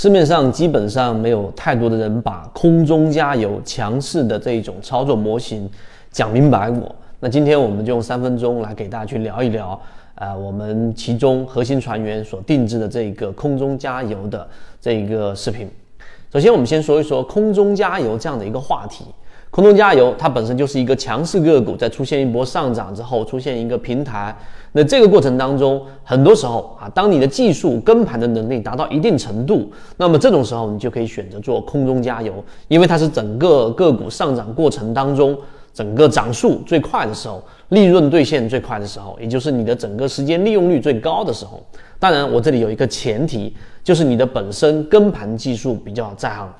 市面上基本上没有太多的人把空中加油强势的这一种操作模型讲明白过。那今天我们就用三分钟来给大家去聊一聊，呃，我们其中核心船员所定制的这个空中加油的这一个视频。首先，我们先说一说空中加油这样的一个话题。空中加油它本身就是一个强势个股，在出现一波上涨之后，出现一个平台。那这个过程当中，很多时候啊，当你的技术跟盘的能力达到一定程度，那么这种时候你就可以选择做空中加油，因为它是整个个股上涨过程当中整个涨速最快的时候，利润兑现最快的时候，也就是你的整个时间利用率最高的时候。当然，我这里有一个前提，就是你的本身跟盘技术比较在行。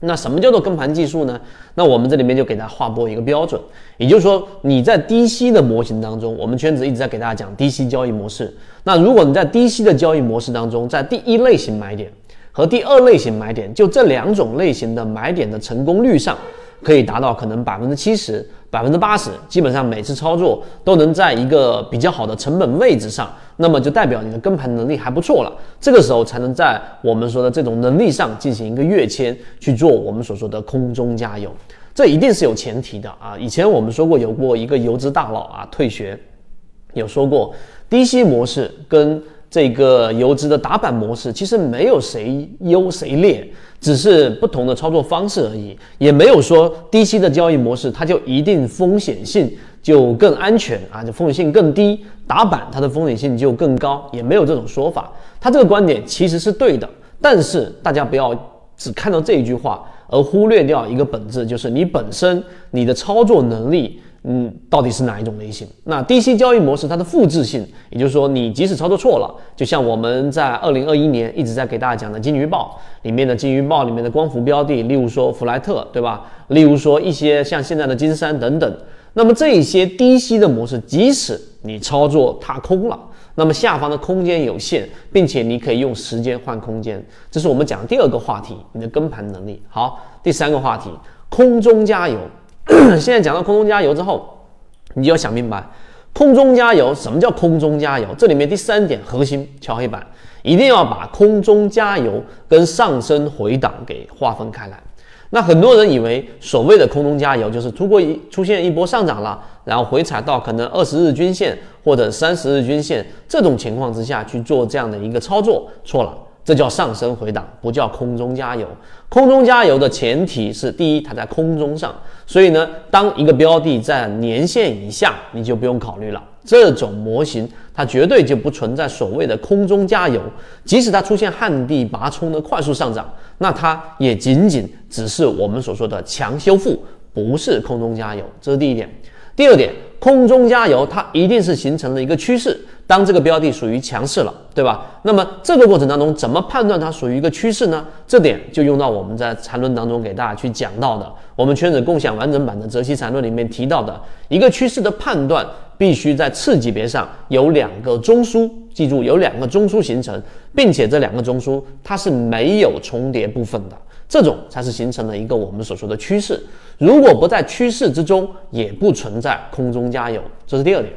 那什么叫做跟盘技术呢？那我们这里面就给大家划拨一个标准，也就是说你在低吸的模型当中，我们圈子一直在给大家讲低吸交易模式。那如果你在低吸的交易模式当中，在第一类型买点和第二类型买点，就这两种类型的买点的成功率上。可以达到可能百分之七十、百分之八十，基本上每次操作都能在一个比较好的成本位置上，那么就代表你的跟盘能力还不错了。这个时候才能在我们说的这种能力上进行一个跃迁，去做我们所说的空中加油。这一定是有前提的啊！以前我们说过，有过一个游资大佬啊退学，有说过低吸模式跟。这个游资的打板模式其实没有谁优谁劣，只是不同的操作方式而已，也没有说低息的交易模式它就一定风险性就更安全啊，就风险性更低，打板它的风险性就更高，也没有这种说法。他这个观点其实是对的，但是大家不要只看到这一句话而忽略掉一个本质，就是你本身你的操作能力。嗯，到底是哪一种类型？那低息交易模式它的复制性，也就是说，你即使操作错了，就像我们在二零二一年一直在给大家讲的金鱼报里面的金鱼报里面的光伏标的，例如说弗莱特，对吧？例如说一些像现在的金山等等。那么这些低息的模式，即使你操作踏空了，那么下方的空间有限，并且你可以用时间换空间，这是我们讲第二个话题，你的跟盘能力。好，第三个话题，空中加油。现在讲到空中加油之后，你就要想明白，空中加油什么叫空中加油？这里面第三点核心敲黑板，一定要把空中加油跟上升回档给划分开来。那很多人以为所谓的空中加油就是突破一出现一波上涨了，然后回踩到可能二十日均线或者三十日均线这种情况之下去做这样的一个操作，错了。这叫上升回档，不叫空中加油。空中加油的前提是，第一，它在空中上，所以呢，当一个标的在年线以下，你就不用考虑了。这种模型它绝对就不存在所谓的空中加油，即使它出现旱地拔葱的快速上涨，那它也仅仅只是我们所说的强修复，不是空中加油。这是第一点。第二点，空中加油，它一定是形成了一个趋势。当这个标的属于强势了，对吧？那么这个过程当中，怎么判断它属于一个趋势呢？这点就用到我们在缠论当中给大家去讲到的，我们圈子共享完整版的泽西缠论里面提到的一个趋势的判断，必须在次级别上有两个中枢，记住有两个中枢形成，并且这两个中枢它是没有重叠部分的，这种才是形成了一个我们所说的趋势。如果不在趋势之中，也不存在空中加油。这是第二点，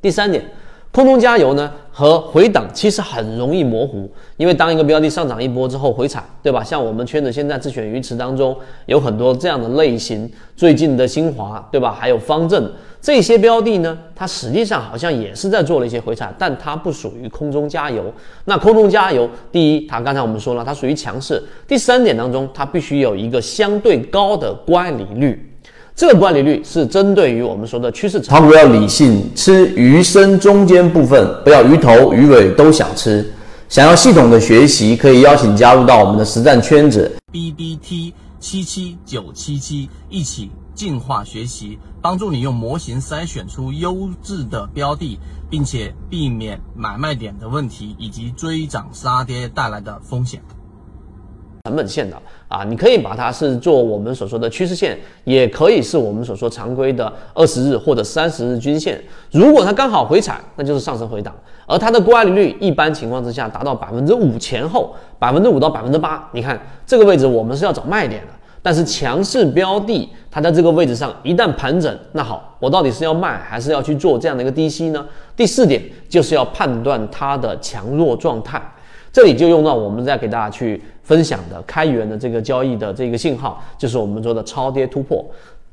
第三点。空中加油呢和回档其实很容易模糊，因为当一个标的上涨一波之后回踩，对吧？像我们圈子现在自选鱼池当中有很多这样的类型，最近的新华，对吧？还有方正这些标的呢，它实际上好像也是在做了一些回踩，但它不属于空中加油。那空中加油，第一，它刚才我们说了，它属于强势；第三点当中，它必须有一个相对高的乖离率。这个乖离率是针对于我们说的趋势，炒股要理性，吃鱼身中间部分，不要鱼头鱼尾都想吃。想要系统的学习，可以邀请加入到我们的实战圈子，B B T 七七九七七，一起进化学习，帮助你用模型筛选出优质的标的，并且避免买卖点的问题以及追涨杀跌带来的风险。成本线的啊，你可以把它是做我们所说的趋势线，也可以是我们所说常规的二十日或者三十日均线。如果它刚好回踩，那就是上升回档，而它的乖离率一般情况之下达到百分之五前后，百分之五到百分之八。你看这个位置，我们是要找卖点的。但是强势标的，它在这个位置上一旦盘整，那好，我到底是要卖还是要去做这样的一个低吸呢？第四点就是要判断它的强弱状态。这里就用到我们在给大家去分享的开源的这个交易的这个信号，就是我们说的超跌突破。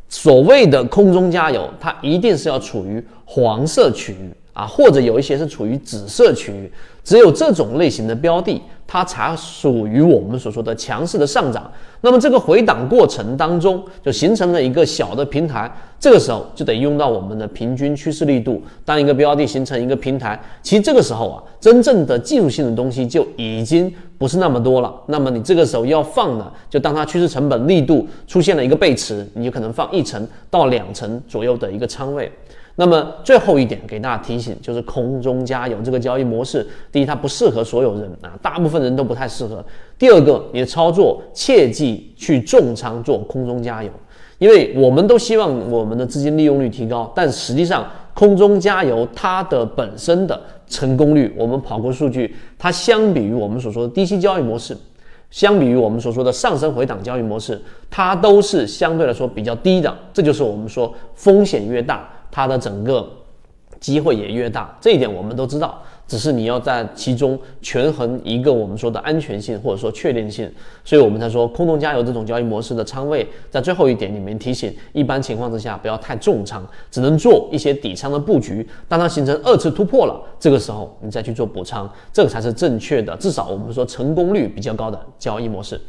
所谓的空中加油，它一定是要处于黄色区域啊，或者有一些是处于紫色区域。只有这种类型的标的，它才属于我们所说的强势的上涨。那么这个回档过程当中，就形成了一个小的平台。这个时候就得用到我们的平均趋势力度。当一个标的形成一个平台，其实这个时候啊，真正的技术性的东西就已经不是那么多了。那么你这个时候要放呢，就当它趋势成本力度出现了一个背驰，你就可能放一层到两层左右的一个仓位。那么最后一点给大家提醒，就是空中加油这个交易模式，第一它不适合所有人啊，大部分人都不太适合。第二个，你的操作切记去重仓做空中加油，因为我们都希望我们的资金利用率提高，但实际上空中加油它的本身的成功率，我们跑过数据，它相比于我们所说的低息交易模式，相比于我们所说的上升回档交易模式，它都是相对来说比较低的。这就是我们说风险越大。它的整个机会也越大，这一点我们都知道。只是你要在其中权衡一个我们说的安全性或者说确定性，所以我们才说空中加油这种交易模式的仓位，在最后一点里面提醒，一般情况之下不要太重仓，只能做一些底仓的布局。当它形成二次突破了，这个时候你再去做补仓，这个才是正确的，至少我们说成功率比较高的交易模式。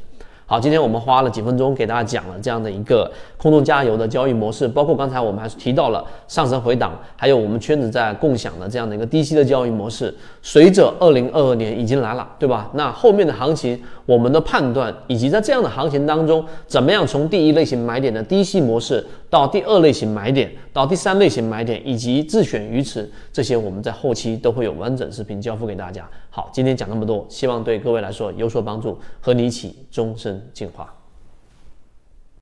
好，今天我们花了几分钟给大家讲了这样的一个空中加油的交易模式，包括刚才我们还是提到了上升回档，还有我们圈子在共享的这样的一个低息的交易模式。随着二零二二年已经来了，对吧？那后面的行情，我们的判断以及在这样的行情当中，怎么样从第一类型买点的低息模式到第二类型买点，到第三类型买点，以及自选鱼池，这些我们在后期都会有完整视频交付给大家。好，今天讲那么多，希望对各位来说有所帮助，和你一起终身进化。